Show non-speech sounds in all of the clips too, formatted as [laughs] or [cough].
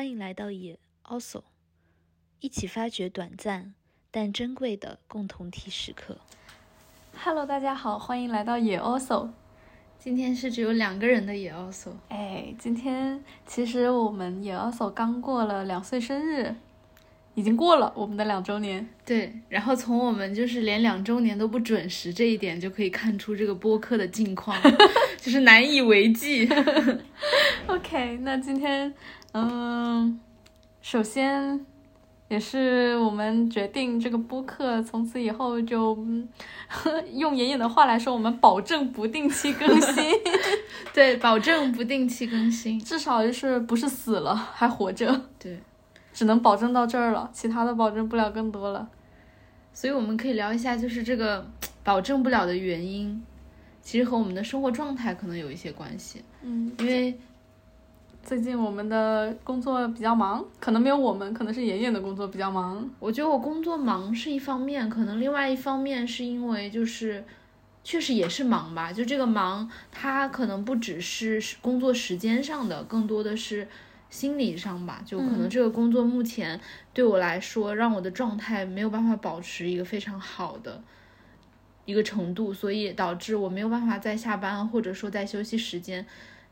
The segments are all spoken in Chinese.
欢迎来到野 also，一起发掘短暂但珍贵的共同体时刻。Hello，大家好，欢迎来到野 also。今天是只有两个人的野 also，哎，今天其实我们野 also 刚过了两岁生日，已经过了我们的两周年。对，然后从我们就是连两周年都不准时这一点就可以看出这个播客的境况，[laughs] 就是难以为继。[laughs] OK，那今天，嗯，首先也是我们决定这个播客从此以后就，嗯 [laughs] 用妍妍的话来说，我们保证不定期更新，对，保证不定期更新。至少就是不是死了还活着，对，只能保证到这儿了，其他的保证不了更多了。所以我们可以聊一下，就是这个保证不了的原因，其实和我们的生活状态可能有一些关系。嗯，因为最近我们的工作比较忙，可能没有我们，可能是妍妍的工作比较忙。我觉得我工作忙是一方面，可能另外一方面是因为就是确实也是忙吧。就这个忙，它可能不只是工作时间上的，更多的是心理上吧。就可能这个工作目前对我来说，让我的状态没有办法保持一个非常好的一个程度，所以导致我没有办法在下班或者说在休息时间。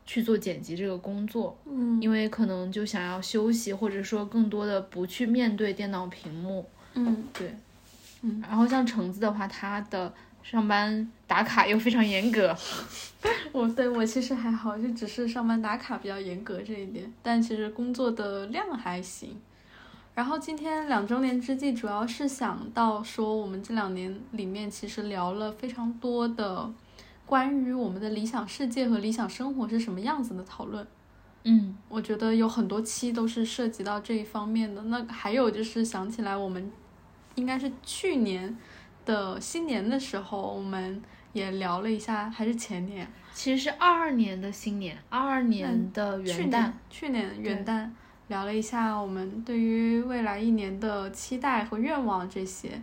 去做剪辑这个工作，嗯，因为可能就想要休息，或者说更多的不去面对电脑屏幕，嗯，对，嗯，然后像橙子的话，他的上班打卡又非常严格，[laughs] 我对我其实还好，就只是上班打卡比较严格这一点，但其实工作的量还行。然后今天两周年之际，主要是想到说，我们这两年里面其实聊了非常多的关于我们的理想世界和理想生活是什么样子的讨论。嗯，我觉得有很多期都是涉及到这一方面的。那还有就是想起来，我们应该是去年的新年的时候，我们也聊了一下，还是前年，其实是二二年的新年，二二年的元旦。年，去年元旦聊了一下我们对于未来一年的期待和愿望这些。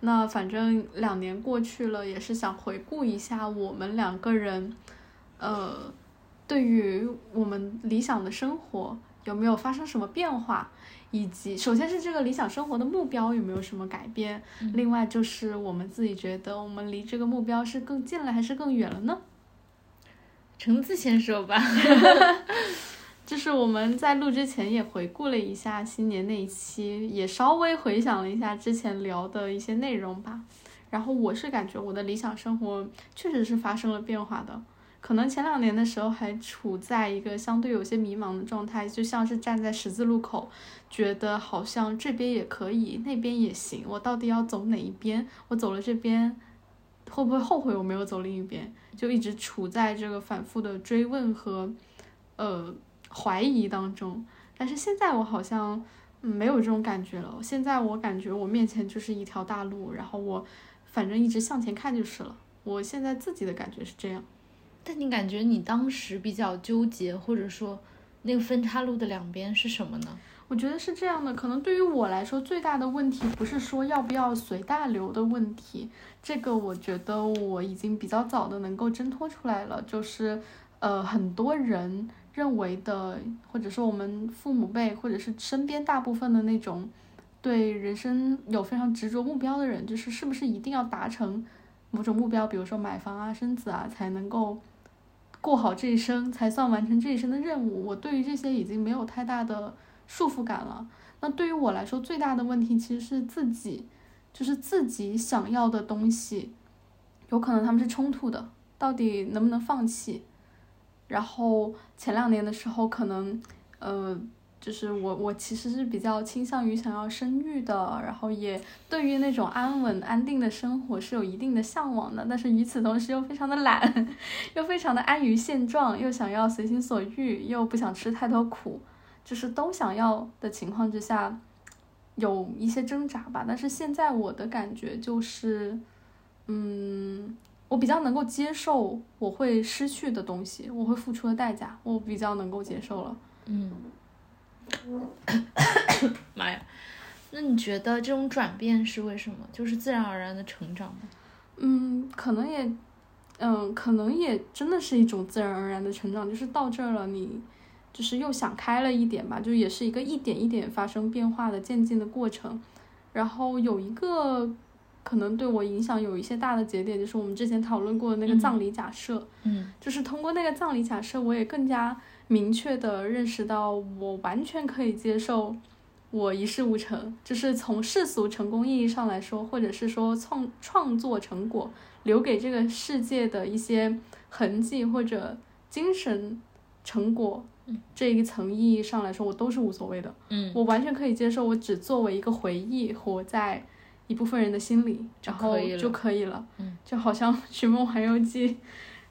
那反正两年过去了，也是想回顾一下我们两个人，呃，对于我们理想的生活有没有发生什么变化，以及首先是这个理想生活的目标有没有什么改变，另外就是我们自己觉得我们离这个目标是更近了还是更远了呢？橙子先说吧。[laughs] [laughs] 就是我们在录之前也回顾了一下新年那一期，也稍微回想了一下之前聊的一些内容吧。然后我是感觉我的理想生活确实是发生了变化的，可能前两年的时候还处在一个相对有些迷茫的状态，就像是站在十字路口，觉得好像这边也可以，那边也行，我到底要走哪一边？我走了这边，会不会后悔我没有走另一边？就一直处在这个反复的追问和，呃。怀疑当中，但是现在我好像没有这种感觉了。现在我感觉我面前就是一条大路，然后我反正一直向前看就是了。我现在自己的感觉是这样。但你感觉你当时比较纠结，或者说那个分叉路的两边是什么呢？我觉得是这样的，可能对于我来说，最大的问题不是说要不要随大流的问题，这个我觉得我已经比较早的能够挣脱出来了，就是呃很多人。认为的，或者说我们父母辈，或者是身边大部分的那种对人生有非常执着目标的人，就是是不是一定要达成某种目标，比如说买房啊、生子啊，才能够过好这一生，才算完成这一生的任务。我对于这些已经没有太大的束缚感了。那对于我来说，最大的问题其实是自己，就是自己想要的东西，有可能他们是冲突的，到底能不能放弃？然后前两年的时候，可能，呃，就是我我其实是比较倾向于想要生育的，然后也对于那种安稳安定的生活是有一定的向往的，但是与此同时又非常的懒，又非常的安于现状，又想要随心所欲，又不想吃太多苦，就是都想要的情况之下，有一些挣扎吧。但是现在我的感觉就是，嗯。我比较能够接受我会失去的东西，我会付出的代价，我比较能够接受了。嗯，[coughs] 妈呀，那你觉得这种转变是为什么？就是自然而然的成长吗？嗯，可能也，嗯，可能也真的是一种自然而然的成长，就是到这儿了，你就是又想开了一点吧，就也是一个一点一点发生变化的渐进的过程。然后有一个可能对我影响有一些大的节点，就是我们之前讨论过的那个葬礼假设，嗯就是通过那个葬礼假设，我也更加明确的认识到，我完全可以接受我一事无成，就是从世俗成功意义上来说，或者是说创创作成果留给这个世界的一些痕迹或者精神成果这一层意义上来说，我都是无所谓的。嗯我完全可以接受，我只作为一个回忆活在一部分人的心里，然后就可以了。嗯，就好像 [laughs]《寻梦环游记》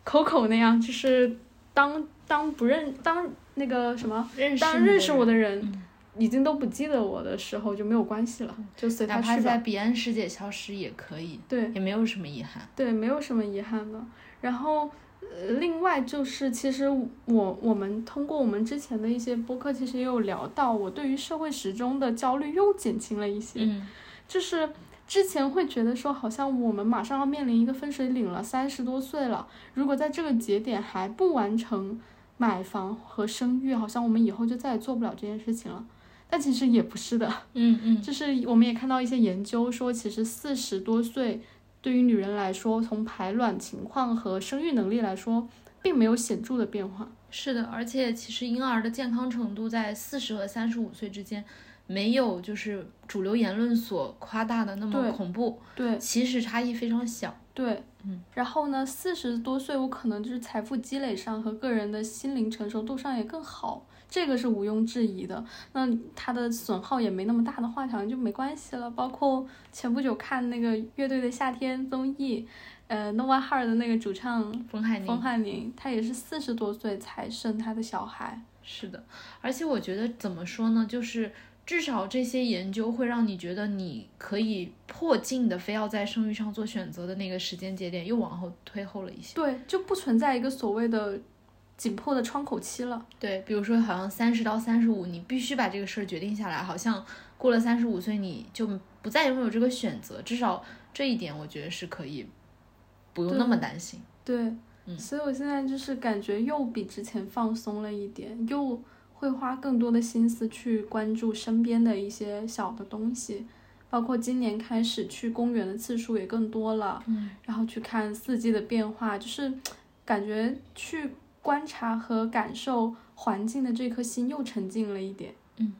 Coco 那样，就是当当不认当那个什么，认识当认识我的人，嗯已经都不记得我的时候，就没有关系了，就随他去吧。在彼岸世界消失也可以，对也没有什么遗憾。对，没有什么遗憾的。然后。呃，另外就是，其实我我们通过我们之前的一些播客，其实也有聊到，我对于社会时钟的焦虑又减轻了一些。嗯就是之前会觉得说，好像我们马上要面临一个分水岭了，三十多岁了，如果在这个节点还不完成买房和生育，好像我们以后就再也做不了这件事情了。但其实也不是的，嗯嗯 [laughs] 就是我们也看到一些研究说，其实四十多岁对于女人来说，从排卵情况和生育能力来说，并没有显著的变化。是的，而且其实婴儿的健康程度在四十和三十五岁之间，没有就是主流言论所夸大的那么恐怖，对其实差异非常小。对，嗯，然后呢，四十多岁我可能就是财富积累上和个人的心灵成熟度上也更好，这个是毋庸置疑的。那他的损耗也没那么大的话，好像就没关系了。包括前不久看那个乐队的夏天综艺，呃，Nova Heart 的那个主唱冯海宁冯汉宁，他也是四十多岁才生他的小孩。是的，而且我觉得怎么说呢，就是至少这些研究会让你觉得你可以迫近的非要在生育上做选择的那个时间节点又往后推后了一些。对，就不存在一个所谓的紧迫的窗口期了。对，比如说好像三十到三十五，你必须把这个事儿决定下来，好像过了三十五岁你就不再拥有这个选择，至少这一点我觉得是可以不用那么担心。对，嗯所以我现在就是感觉又比之前放松了一点，又会花更多的心思去关注身边的一些小的东西，包括今年开始去公园的次数也更多了，嗯，然后去看四季的变化，就是感觉去观察和感受环境的这颗心又沉静了一点。嗯，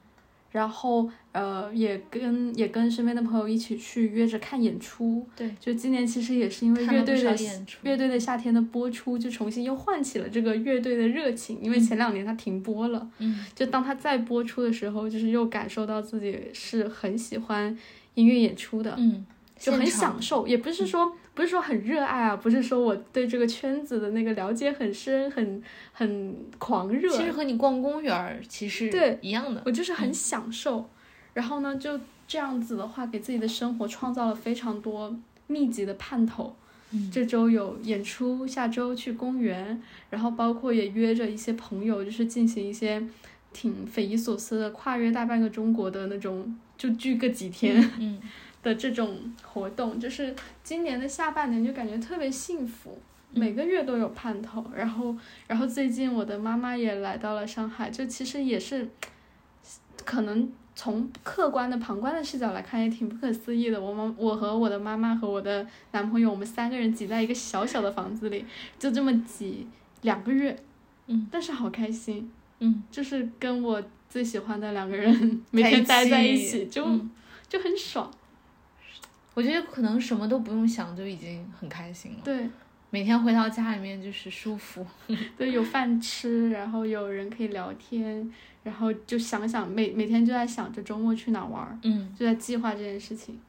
然后呃，也跟也跟身边的朋友一起去约着看演出。对，就今年其实也是因为乐队的演出乐队的夏天的播出，就重新又唤起了这个乐队的热情。因为前两年它停播了，嗯，就当它再播出的时候，就是又感受到自己是很喜欢音乐演出的。嗯，就很享受，也不是说不是说很热爱啊，不是说我对这个圈子的那个了解很深，很很狂热，其实和你逛公园儿其实对一样的。我就是很享受。然后呢，就这样子的话，给自己的生活创造了非常多密集的盼头。嗯这周有演出，下周去公园，然后包括也约着一些朋友，就是进行一些挺匪夷所思的跨越大半个中国的那种，就聚个几天。嗯，的这种活动，就是今年的下半年就感觉特别幸福，嗯每个月都有盼头。然后，然后最近我的妈妈也来到了上海，就其实也是，可能从客观的旁观的视角来看，也挺不可思议的。我妈，我和我的妈妈和我的男朋友，我们三个人挤在一个小小的房子里，就这么挤两个月，嗯，但是好开心，嗯，就是跟我最喜欢的两个人 [laughs] 每天待在一起，就、嗯就很爽。我觉得可能什么都不用想就已经很开心了。对每天回到家里面就是舒服。[laughs] 对，有饭吃，然后有人可以聊天，然后就想想每每天就在想着周末去哪玩儿，嗯，就在计划这件事情。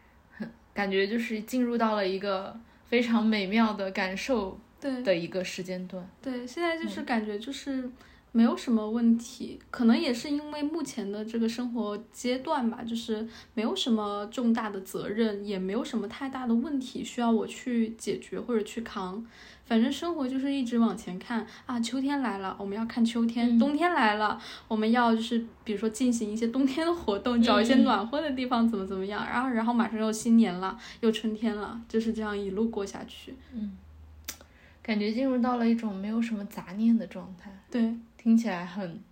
[laughs] 感觉就是进入到了一个非常美妙的感受对的一个时间段。对，现在就是感觉就是没有什么问题，可能也是因为目前的这个生活阶段吧，就是没有什么重大的责任，也没有什么太大的问题需要我去解决或者去扛。反正生活就是一直往前看啊，秋天来了，我们要看秋天；嗯冬天来了，我们要就是比如说进行一些冬天的活动，找一些嗯暖和的地方，怎么怎么样。然后，然后马上又新年了，又春天了，就是这样一路过下去。嗯感觉进入到了一种没有什么杂念的状态，对，听起来很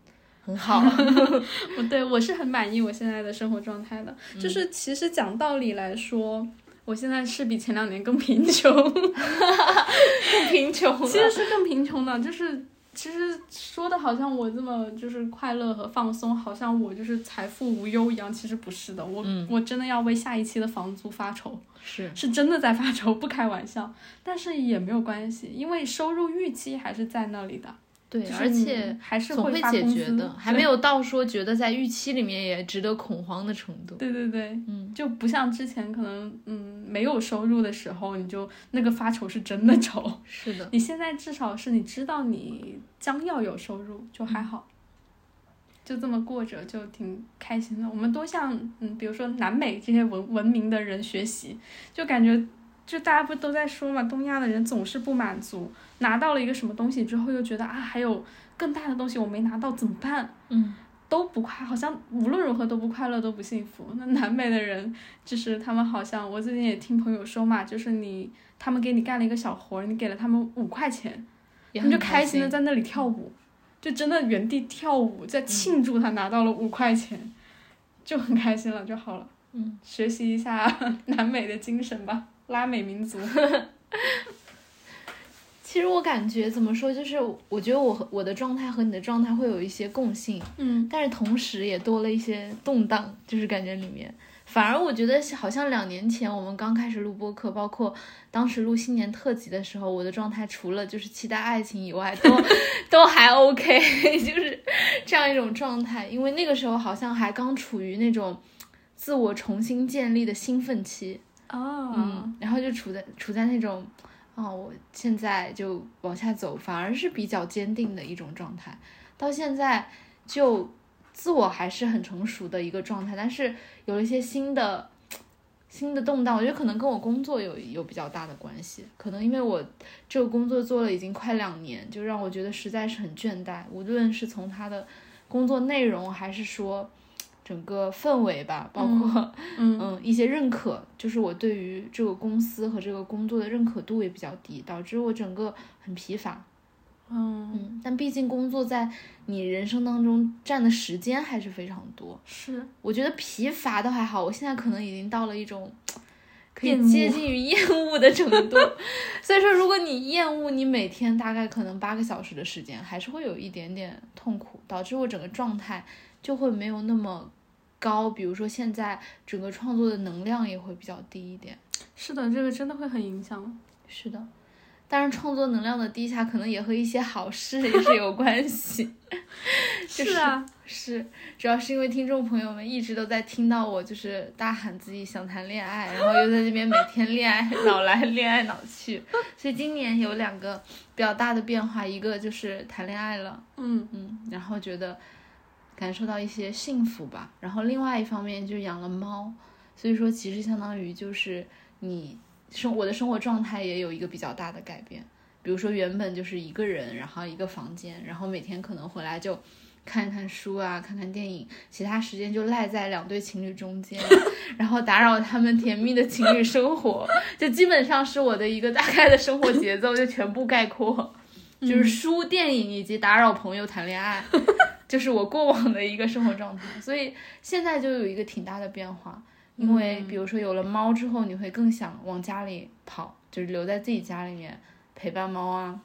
很好。[laughs] 我对我是很满意我现在的生活状态的，就是其实讲道理来说，我现在是比前两年更贫穷，[laughs] 更贫穷其实是更贫穷的，就是其实说的好像我这么就是快乐和放松，好像我就是财富无忧一样，其实不是的，我、嗯。我真的要为下一期的房租发愁，是。是真的在发愁，不开玩笑，但是也没有关系，因为收入预期还是在那里的，对，就是而且还是会解决的，还没有到说觉得在预期里面也值得恐慌的程度。对对对，嗯，就不像之前可能嗯没有收入的时候，你就那个发愁是真的愁。[laughs] 是的，你现在至少是你知道你将要有收入，就还好，就这么过着就挺开心的。我们都向嗯，比如说南美这些文文明的人学习，就感觉就大家不都在说嘛，东亚的人总是不满足，拿到了一个什么东西之后又觉得啊还有更大的东西我没拿到怎么办？嗯，都不快，好像无论如何都不快乐，都不幸福。那南美的人，就是他们好像，我最近也听朋友说嘛，就是你他们给你干了一个小活，你给了他们五块钱，也他们就开开心的在那里跳舞，就真的原地跳舞，在庆祝他拿到了五块钱，就很开心了就好了。嗯，学习一下 [laughs] 南美的精神吧，拉美民族。[laughs] 其实我感觉怎么说，就是我觉得我和我的状态和你的状态会有一些共性，嗯但是同时也多了一些动荡，就是感觉里面。反而我觉得好像两年前我们刚开始录播客，包括当时录新年特辑的时候，我的状态除了就是期待爱情以外，都 [laughs] 都还 OK，就是这样一种状态。因为那个时候好像还刚处于那种自我重新建立的兴奋期，哦嗯，然后就处在处在那种，哦，我现在就往下走，反而是比较坚定的一种状态。到现在就自我还是很成熟的一个状态，但是有了一些新的新的动荡，我觉得可能跟我工作有有比较大的关系。可能因为我这个工作做了已经快两年，就让我觉得实在是很倦怠，无论是从他的工作内容，还是说整个氛围吧，包括嗯嗯，[laughs] 一些认可，就是我对于这个公司和这个工作的认可度也比较低，导致我整个很疲乏。嗯，嗯，但毕竟工作在你人生当中占的时间还是非常多。是我觉得疲乏倒还好，我现在可能已经到了一种可以接近于厌恶的程度。[laughs] 所以说，如果你厌恶，你每天大概可能八个小时的时间，还是会有一点点痛苦，导致我整个状态就会没有那么高。比如说现在整个创作的能量也会比较低一点。是的，这个真的会很影响。是的，但是创作能量的低下，可能也和一些好事也是有关系。[laughs] 就是啊，[laughs] 是，主要是因为听众朋友们一直都在听到我就是大喊自己想谈恋爱，然后又在这边每天恋爱 [laughs] 脑来恋爱脑去，所以今年有两个比较大的变化，一个就是谈恋爱了，嗯嗯，然后觉得感受到一些幸福吧，然后另外一方面就养了猫，所以说其实相当于就是你生我的生活状态也有一个比较大的改变。比如说原本就是一个人，然后一个房间，然后每天可能回来就看一看书啊，看看电影，其他时间就赖在两对情侣中间，[laughs] 然后打扰他们甜蜜的情侣生活，就基本上是我的一个大概的生活节奏，就全部概括，[laughs] 就是书、电影以及打扰朋友谈恋爱，就是我过往的一个生活状态。所以现在就有一个挺大的变化，因为比如说有了猫之后，你会更想往家里跑，就是留在自己家里面。陪伴猫啊，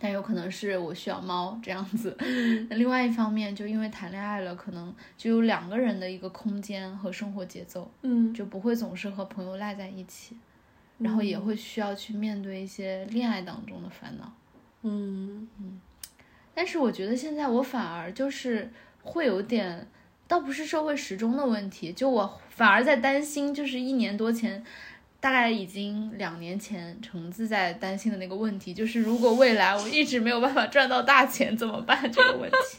但有可能是我需要猫这样子。[laughs] 那另外一方面，就因为谈恋爱了，可能就有两个人的一个空间和生活节奏，嗯，就不会总是和朋友赖在一起，然后也会需要去面对一些恋爱当中的烦恼。嗯但是我觉得现在我反而就是会有点，倒不是社会时钟的问题，就我反而在担心，就是一年多前。大概已经两年前，橙子在担心的那个问题，就是如果未来我一直没有办法赚到大钱怎么办这个问题，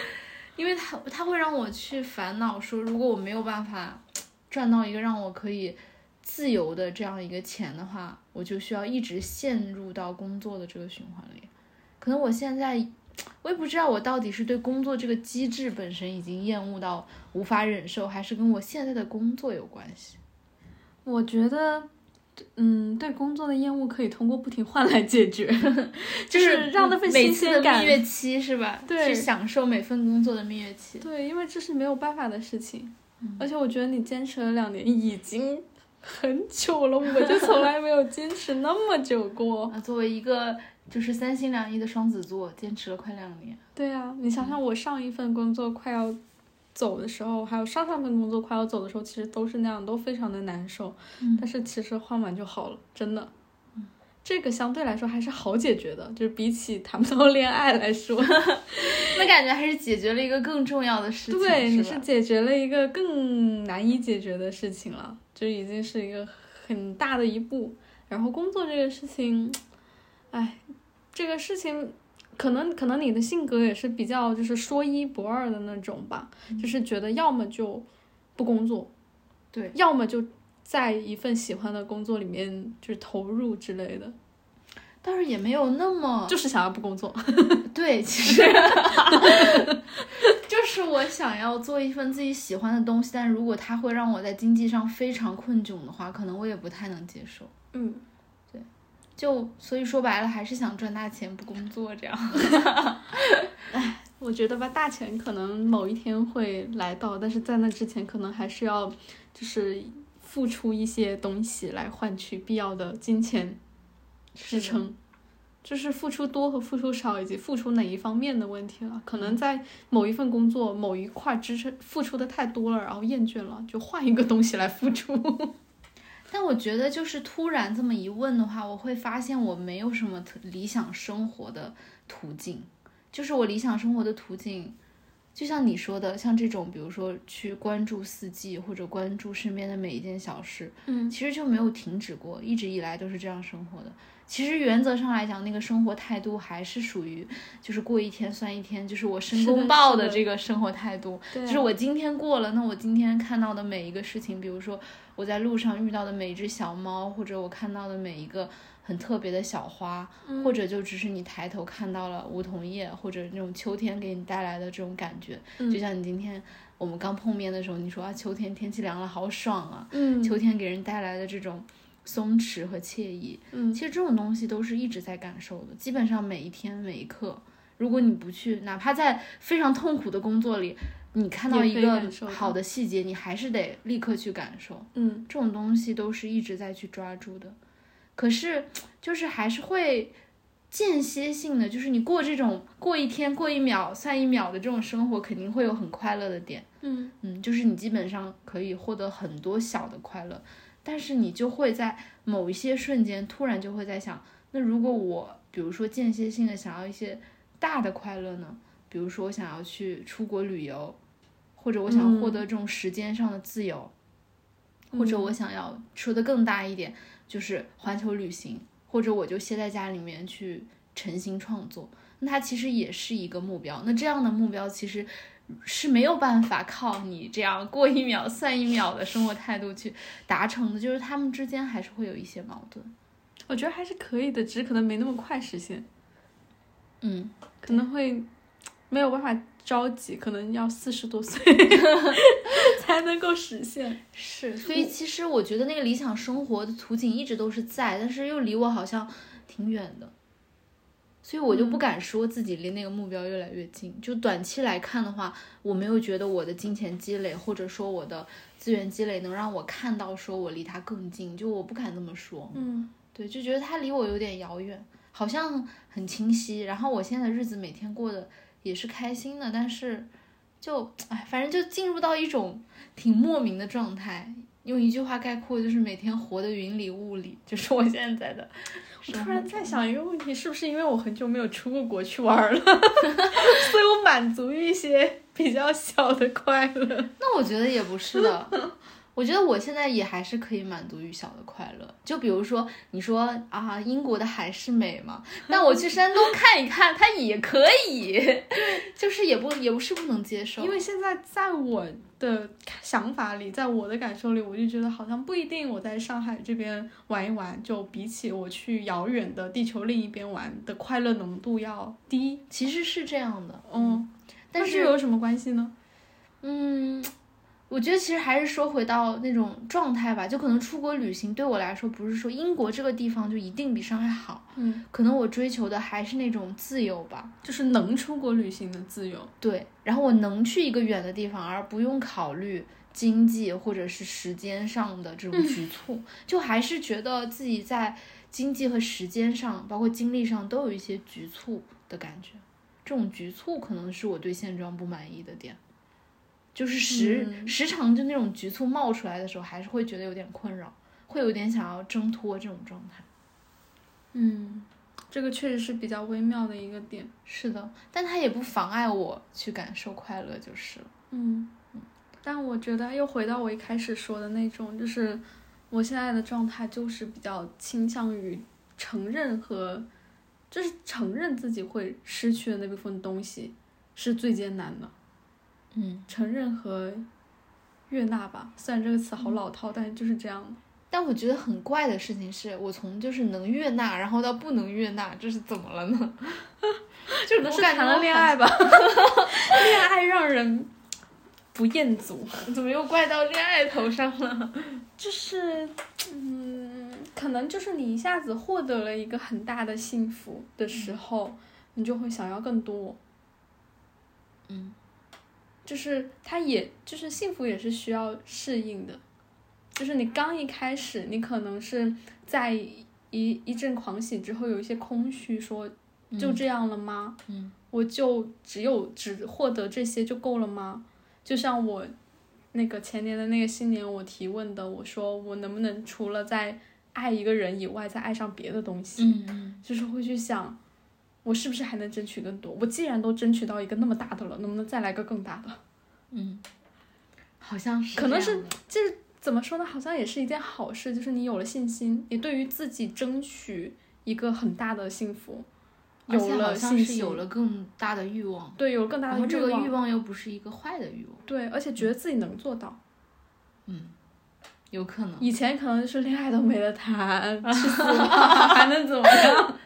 [laughs] 因为他他会让我去烦恼，说如果我没有办法赚到一个让我可以自由的这样一个钱的话，我就需要一直陷入到工作的这个循环里。可能我现在我也不知道我到底是对工作这个机制本身已经厌恶到无法忍受，还是跟我现在的工作有关系。我觉得嗯，对工作的厌恶可以通过不停换来解决，[laughs] 就是让那份新鲜感蜜。月期是吧？对去享受每份工作的蜜月期。对，因为这是没有办法的事情，嗯而且我觉得你坚持了两年已经很久了，我 [laughs] 就从来没有坚持那么久过。啊，作为一个就是三心两意的双子座，坚持了快两年。对啊，你想想我上一份工作快要走的时候，还有上上份工作快要走的时候，其实都是那样，都非常的难受。嗯但是其实换完就好了，真的。这个相对来说还是好解决的，就是比起谈不到恋爱来说，[laughs] 那感觉还是解决了一个更重要的事情，对，你是？解决了一个更难以解决的事情了，就已经是一个很大的一步。然后工作这个事情，哎，这个事情可能可能你的性格也是比较就是说一不二的那种吧，就是觉得要么就不工作，对，要么就在一份喜欢的工作里面就是投入之类的，但是也没有那么 [laughs] 就是想要不工作。[laughs] 对，其实 [laughs] 就是我想要做一份自己喜欢的东西，但如果它会让我在经济上非常困窘的话，可能我也不太能接受。嗯，就所以说白了，还是想赚大钱不工作这样。[laughs] 我觉得吧，大钱可能某一天会来到，但是在那之前，可能还是要就是付出一些东西来换取必要的金钱支撑。就是付出多和付出少，以及付出哪一方面的问题了。可能在某一份工作某一块支撑付出的太多了，然后厌倦了，就换一个东西来付出。但我觉得，就是突然这么一问的话，我会发现我没有什么理想生活的途径。就是我理想生活的途径，就像你说的，像这种，比如说去关注四季，或者关注身边的每一件小事，嗯其实就没有停止过，一直以来都是这样生活的。其实原则上来讲，那个生活态度还是属于，就是过一天算一天，就是我申公豹的这个生活态度。就是我今天过了，那我今天看到的每一个事情，比如说我在路上遇到的每一只小猫，或者我看到的每一个很特别的小花，嗯或者就只是你抬头看到了梧桐叶，或者那种秋天给你带来的这种感觉，嗯就像你今天我们刚碰面的时候，你说啊，秋天天气凉了，好爽啊，嗯秋天给人带来的这种松弛和惬意，嗯其实这种东西都是一直在感受的，基本上每一天每一刻，如果你不去，哪怕在非常痛苦的工作里，你看到一个好的细节，你还是得立刻去感受。嗯这种东西都是一直在去抓住的，可是就是还是会间歇性的，就是你过这种过一天过一秒算一秒的这种生活，肯定会有很快乐的点。嗯嗯，就是你基本上可以获得很多小的快乐，但是你就会在某一些瞬间突然就会在想，那如果我比如说间歇性的想要一些大的快乐呢？比如说我想要去出国旅游，或者我想获得这种时间上的自由，或者我想要说的更大一点，就是环球旅行，或者我就歇在家里面去诚心创作，那它其实也是一个目标。那这样的目标其实是没有办法靠你这样过一秒算一秒的生活态度去达成的，就是他们之间还是会有一些矛盾。我觉得还是可以的，只是可能没那么快实现，嗯，可能会没有办法着急，可能要四十多岁 [laughs] 才能够实现。[laughs] 是，所以其实我觉得那个理想生活的图景一直都是在，但是又离我好像挺远的，所以我就不敢说自己离那个目标越来越近。就短期来看的话，我没有觉得我的金钱积累或者说我的资源积累能让我看到说我离它更近，就我不敢这么说。嗯对，就觉得它离我有点遥远，好像很清晰。然后我现在的日子每天过得也是开心的，但是就哎，反正就进入到一种挺莫名的状态。用一句话概括，就是每天活得云里雾里，[laughs] 就是我现在的我。突然在想一个问题，是不是因为我很久没有出过国去玩了，[laughs] 所以我满足于一些比较小的快乐？那我觉得也不是的，我觉得我现在也还是可以满足于小的快乐。就比如说，你说啊，英国的海是美嘛，那我去山东看一看，[laughs] 它也可以，就是也不也不是不能接受，因为现在在我的想法里，在我的感受里，我就觉得好像不一定我在上海这边玩一玩，就比起我去遥远的地球另一边玩的快乐浓度要低。其实是这样的，嗯，但是有什么关系呢？嗯，我觉得其实还是说回到那种状态吧，就可能出国旅行对我来说，不是说英国这个地方就一定比上海好，嗯，可能我追求的还是那种自由吧。就是能出国旅行的自由。对，然后我能去一个远的地方，而不用考虑经济或者是时间上的这种局促，[laughs] 就还是觉得自己在经济和时间上，包括精力上都有一些局促的感觉。这种局促可能是我对现状不满意的点，就是时、嗯时常就那种局促冒出来的时候，还是会觉得有点困扰，会有点想要挣脱这种状态。嗯，这个确实是比较微妙的一个点。是的，但它也不妨碍我去感受快乐就是了。嗯，但我觉得又回到我一开始说的那种，就是我现在的状态就是比较倾向于承认和，就是承认自己会失去的那部分东西是最艰难的，嗯。承认和悦纳吧。虽然这个词好老套，但是就是这样。但我觉得很怪的事情是，我从就是能悦纳，然后到不能悦纳，这是怎么了呢？[laughs] 就可能是谈了恋爱吧，[laughs] 恋爱让人不厌足。怎么又怪到恋爱头上了？就是，嗯，可能就是你一下子获得了一个很大的幸福的时候，你就会想要更多。嗯，就是他也就是幸福也是需要适应的，就是你刚一开始，你可能是在一一阵狂喜之后有一些空虚，说就这样了吗？嗯，我就只有只获得这些就够了吗？就像我那个前年的那个新年，我提问的，我说我能不能除了在爱一个人以外，再爱上别的东西？嗯嗯就是会去想，我是不是还能争取更多？我既然都争取到一个那么大的了，能不能再来个更大的？嗯，好像是可能是这怎么说呢？好像也是一件好事，就是你有了信心，你对于自己争取一个很大的幸福，有了信心，是有了更大的欲望，对，有了更大的欲望这个，欲望又不是一个坏的欲望，对，而且觉得自己能做到。嗯有可能。以前可能就是恋爱都没得谈，[laughs] 去死吧，还能怎么样？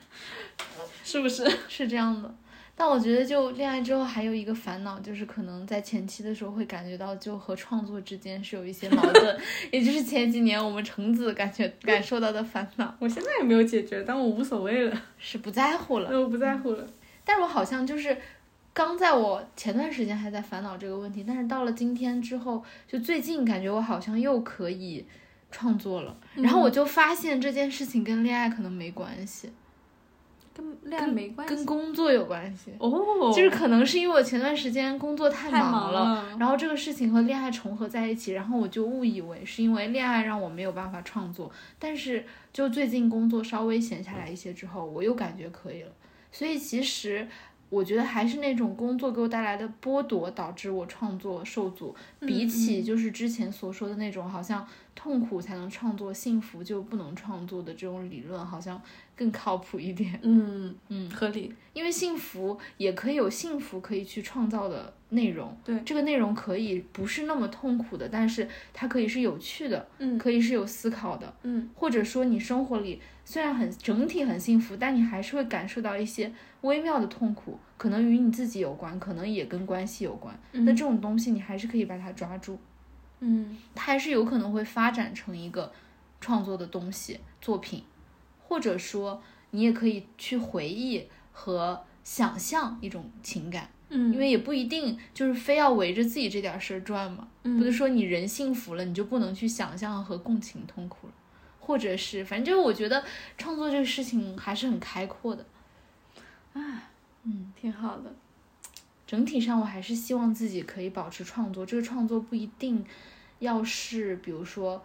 是不是？[laughs] 是这样的，但我觉得就恋爱之后还有一个烦恼，就是可能在前期的时候会感觉到就和创作之间是有一些矛盾，[laughs] 也就是前几年我们橙子感觉感受到的烦恼我现在也没有解决，但我无所谓了，是不在乎了。[laughs] 我不在乎了。但是我好像就是刚在我前段时间还在烦恼这个问题，但是到了今天之后，就最近感觉我好像又可以创作了，然后我就发现这件事情跟恋爱可能没关系，跟恋爱没关系。跟工作有关系。哦，就是可能是因为我前段时间工作太太忙了，了。然后这个事情和恋爱重合在一起，然后我就误以为是因为恋爱让我没有办法创作，但是就最近工作稍微闲下来一些之后，我又感觉可以了。所以其实我觉得还是那种工作给我带来的剥夺导致我创作受阻，比起就是之前所说的那种好像痛苦才能创作，幸福就不能创作的这种理论，好像更靠谱一点。嗯嗯，合理。因为幸福也可以有幸福可以去创造的内容，对这个内容可以不是那么痛苦的，但是它可以是有趣的，嗯可以是有思考的，嗯或者说你生活里虽然很整体很幸福，但你还是会感受到一些微妙的痛苦，可能与你自己有关，可能也跟关系有关。那这种东西你还是可以把它抓住，嗯。它还是有可能会发展成一个创作的东西作品，或者说你也可以去回忆和想象一种情感，嗯，因为也不一定就是非要围着自己这点事儿转嘛。嗯。不是说你人幸福了，你就不能去想象和共情痛苦了，或者是反正就是我觉得创作这个事情还是很开阔的。嗯，挺好的。整体上我还是希望自己可以保持创作，这个创作不一定要是比如说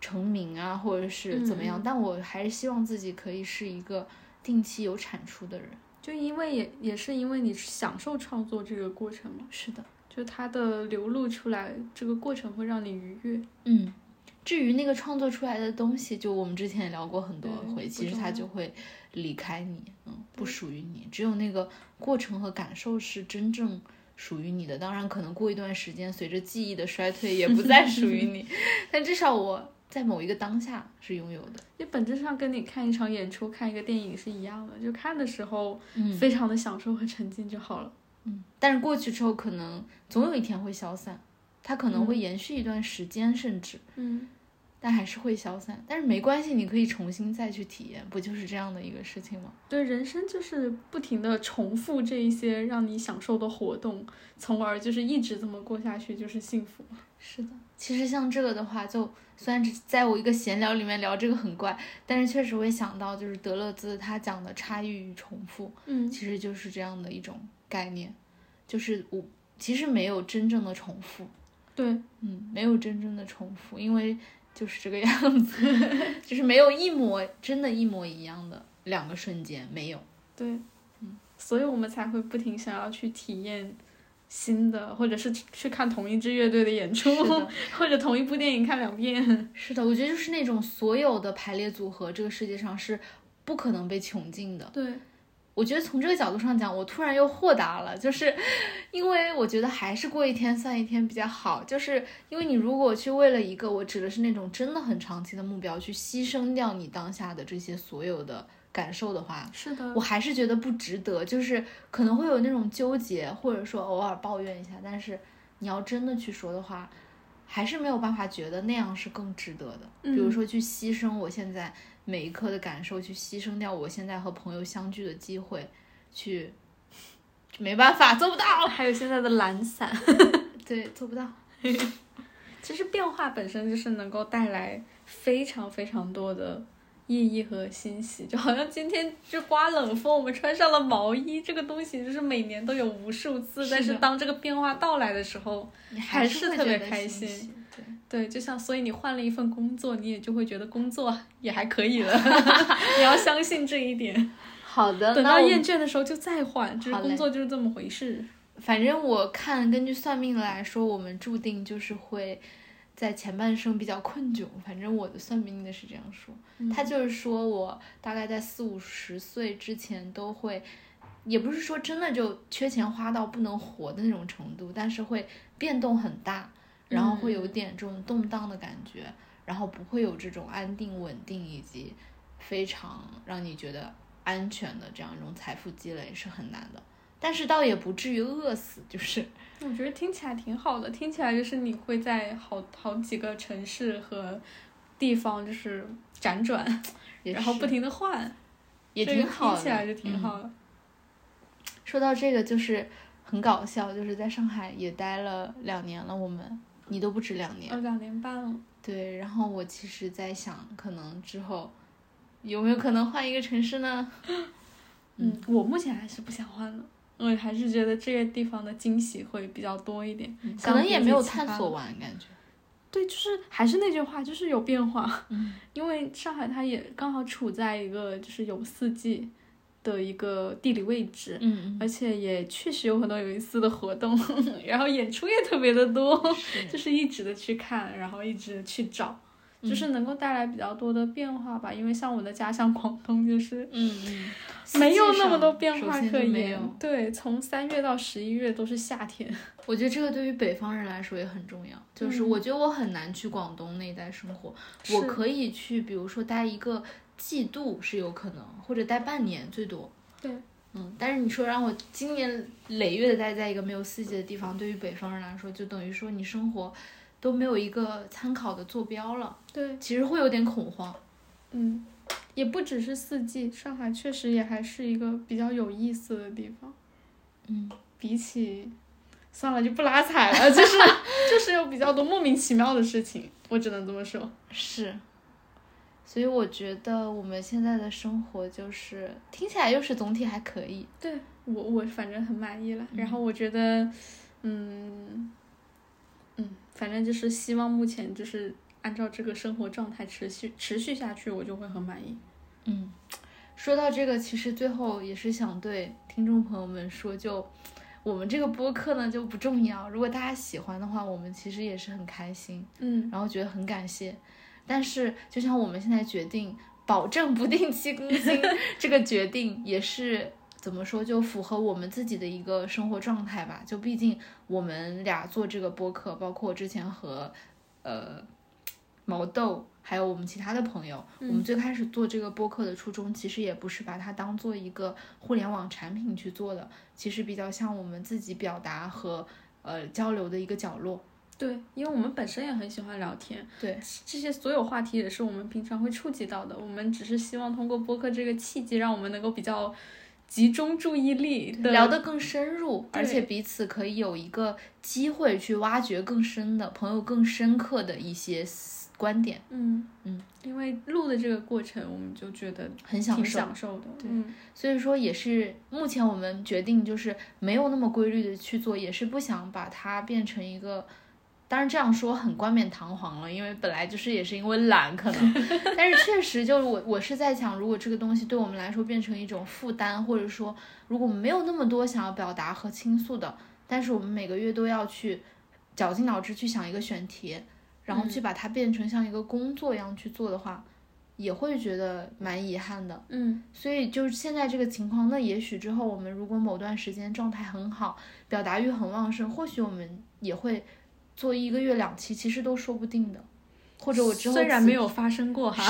成名啊，或者是怎么样，但我还是希望自己可以是一个定期有产出的人。就因为也也是因为你享受创作这个过程嘛，是的，就它的流露出来，这个过程会让你愉悦。嗯。至于那个创作出来的东西，就我们之前也聊过很多回，其实它就会离开你，嗯，不属于你。只有那个过程和感受是真正属于你的。当然，可能过一段时间，随着记忆的衰退，也不再属于你。[laughs] 但至少我在某一个当下是拥有的。也本质上跟你看一场演出、看一个电影是一样的，就看的时候嗯非常的享受和沉浸就好了。嗯，但是过去之后，可能总有一天会消散，它可能会延续一段时间，甚至，嗯，但还是会消散。但是没关系，你可以重新再去体验，不就是这样的一个事情吗？对，人生就是不停的重复这一些让你享受的活动，从而就是一直这么过下去，就是幸福。是的，其实像这个的话，就虽然只在我一个闲聊里面聊这个很怪，但是确实会想到，就是德勒兹他讲的差异与重复，嗯其实就是这样的一种概念，就是我其实没有真正的重复，对，嗯，没有真正的重复，因为就是这个样子，[laughs] 就是没有一模真的一模一样的两个瞬间，没有。对，嗯所以我们才会不停想要去体验新的，或者是去看同一支乐队的演出，[laughs] 或者同一部电影看两遍。是的，我觉得就是那种所有的排列组合，这个世界上是不可能被穷尽的。对，我觉得从这个角度上讲，我突然又豁达了，就是因为我觉得还是过一天算一天比较好。就是因为你如果去为了一个，我指的是那种真的很长期的目标，去牺牲掉你当下的这些所有的感受的话，是的我，还是觉得不值得。就是可能会有那种纠结，或者说偶尔抱怨一下，但是你要真的去说的话，还是没有办法觉得那样是更值得的。比如嗯说去牺牲我现在每一刻的感受，去牺牲掉我现在和朋友相聚的机会，去没办法做不到，还有现在的懒散，[laughs] 对，做不到。[laughs] 其实变化本身就是能够带来非常非常多的意义和欣喜，就好像今天就刮冷风，我们穿上了毛衣，这个东西就是每年都有无数次，是但是当这个变化到来的时候，你还是是特别开心。对，就像所以你换了一份工作，你也就会觉得工作也还可以了，[laughs] 你要相信这一点。好的等到厌倦的时候就再换，就是工作就是这么回事。反正我看，根据算命来说，我们注定就是会在前半生比较困窘。反正我的算命的是这样说，他就是说我大概在四五十岁之前都会，也不是说真的就缺钱花到不能活的那种程度，但是会变动很大，然后会有点这种动荡的感觉，然后不会有这种安定稳定以及非常让你觉得安全的这样一种财富积累是很难的。但是倒也不至于饿死，就是我觉得听起来挺好的，听起来就是你会在好好几个城市和地方就是辗转，[laughs] 然后不停的换，也挺好的，听起来就挺嗯好的。说到这个，就是很搞笑，就是在上海也待了两年了，我们你都不止两年，呃，两年半了，对。然后我其实在想，可能之后有没有可能换一个城市呢？[laughs] 嗯，我目前还是不想换的，我还是觉得这个地方的惊喜会比较多一点，可能也没有探索完感觉。对，就是还是那句话，就是有变化。嗯，[laughs] 因为上海它也刚好处在一个就是有四季的一个地理位置，嗯而且也确实有很多有意思的活动，[laughs] 然后演出也特别的多，[laughs] 就是一直的去看，然后一直去找，嗯就是能够带来比较多的变化吧。因为像我的家乡广东，就是嗯嗯，没有那么多变化可言有。对，从三月到十一月都是夏天。[laughs] 我觉得这个对于北方人来说也很重要，就是嗯我觉得我很难去广东那一带生活，我可以去，比如说待一个季度是有可能，或者待半年最多。对，嗯，但是你说让我今年累月的待在一个没有四季的地方，对于北方人来说，就等于说你生活都没有一个参考的坐标了，对，其实会有点恐慌。嗯，也不只是四季，上海确实也还是一个比较有意思的地方。嗯，比起，算了，就不拉踩了，就是 [laughs] 就是有比较多莫名其妙的事情，我只能这么说。是，所以我觉得我们现在的生活就是听起来又是总体还可以。对我我反正很满意了，然后我觉得，嗯，嗯，反正就是希望目前就是按照这个生活状态持续持续下去，我就会很满意。嗯，说到这个，其实最后也是想对听众朋友们说，就我们这个播客呢就不重要，如果大家喜欢的话，我们其实也是很开心，嗯，然后觉得很感谢。但是就像我们现在决定保证不定期更新 [laughs] 这个决定，也是怎么说，就符合我们自己的一个生活状态吧。就毕竟我们俩做这个播客，包括之前和呃毛豆。还有我们其他的朋友，我们最开始做这个播客的初衷，其实也不是把它当做一个互联网产品去做的，其实比较像我们自己表达和呃交流的一个角落。对，因为我们本身也很喜欢聊天，对，这些所有话题也是我们平常会触及到的。我们只是希望通过播客这个契机，让我们能够比较集中注意力，聊得更深入，而且彼此可以有一个机会去挖掘更深的朋友、更深刻的一些观点，嗯嗯，因为录的这个过程，我们就觉得挺很享受。享受的。对嗯所以说，也是目前我们决定就是没有那么规律的去做，也是不想把它变成一个。当然这样说很冠冕堂皇了，因为本来就是也是因为懒可能，[laughs] 但是确实就我我是在想，如果这个东西对我们来说变成一种负担，或者说如果我们没有那么多想要表达和倾诉的，但是我们每个月都要去绞尽脑汁去想一个选题，然后去把它变成像一个工作一样去做的话，也会觉得蛮遗憾的。嗯。所以就是现在这个情况，那也许之后我们如果某段时间状态很好，表达欲很旺盛，或许我们也会做一个月两期，其实都说不定的。或者我之后虽然没有发生过哈，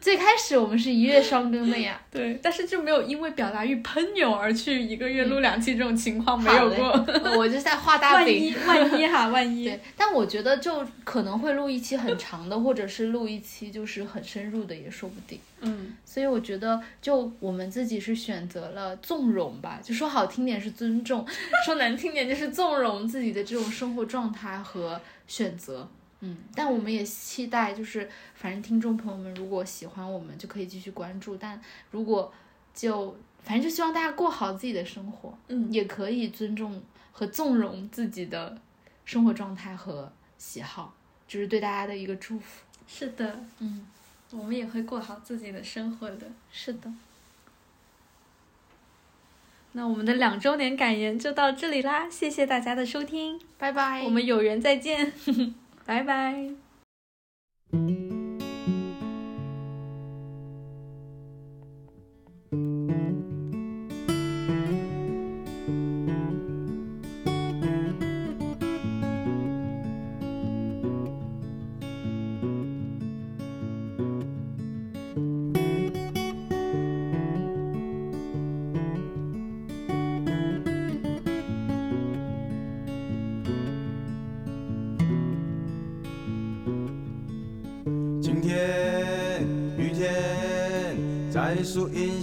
最开始我们是一月双更的呀，对，但是就没有因为表达欲喷涌而去一个月录两期这种情况没有过。我就在画大万饼一。万一哈，[laughs] 万一对，但我觉得就可能会录一期很长的，或者是录一期就是很深入的，也说不定。嗯所以我觉得，就我们自己是选择了纵容吧，就说好听点是尊重，[laughs] 说难听点就是纵容自己的这种生活状态和选择。嗯，但我们也期待，就是反正听众朋友们如果喜欢我们，就可以继续关注；但如果就反正就希望大家过好自己的生活，嗯。也可以尊重和纵容自己的生活状态和喜好，就、是对大家的一个祝福。是的，嗯，我们也会过好自己的生活的。是的，那我们的两周年感言就到这里啦，谢谢大家的收听，拜拜。我们有缘再见，拜拜。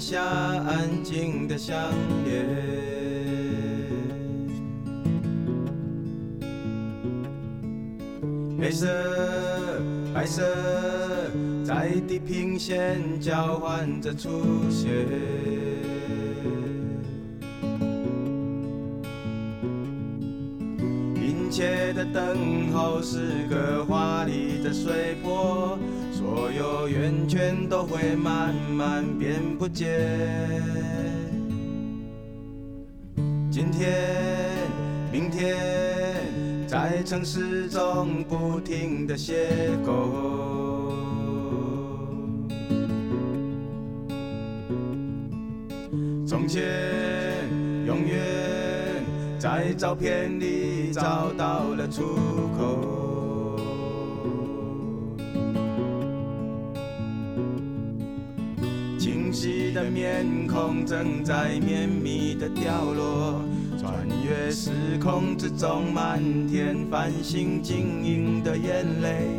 下安静的相恋。黑色，白色，在地平线交换着出现。殷切的等候是个华丽的水波，所有圆圈都会慢慢变不见。今天，明天，在城市中不停的邂逅。从前，永远在照片里找到了出口。清晰的面孔正在绵密的掉落，穿越时空之中漫天繁星晶莹的眼泪，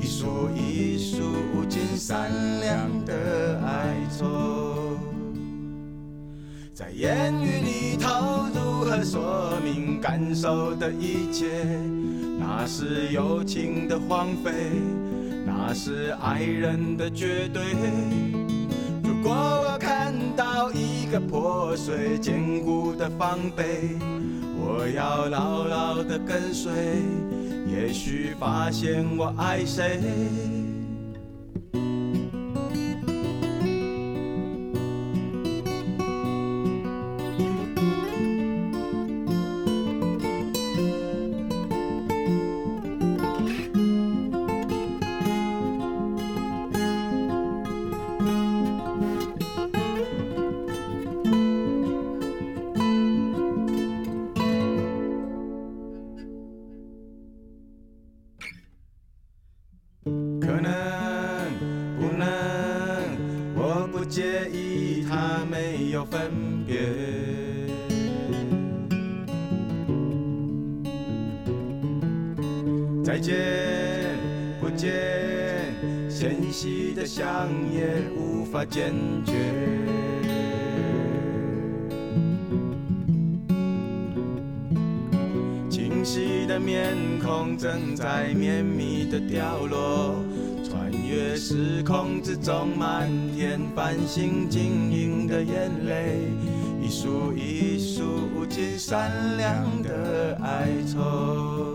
一束一束无尽闪亮的哀愁。在言语里头如何说明感受的一切？那是友情的荒废，那是爱人的绝对。如果我看到一个破碎坚固的防备，我要牢牢的跟随，也许发现我爱谁。再见，不见，纤细的想也无法坚决。清晰的面孔正在绵密的掉落，穿越时空之中，满天繁星晶莹的眼泪，一束一束无尽善良的哀愁。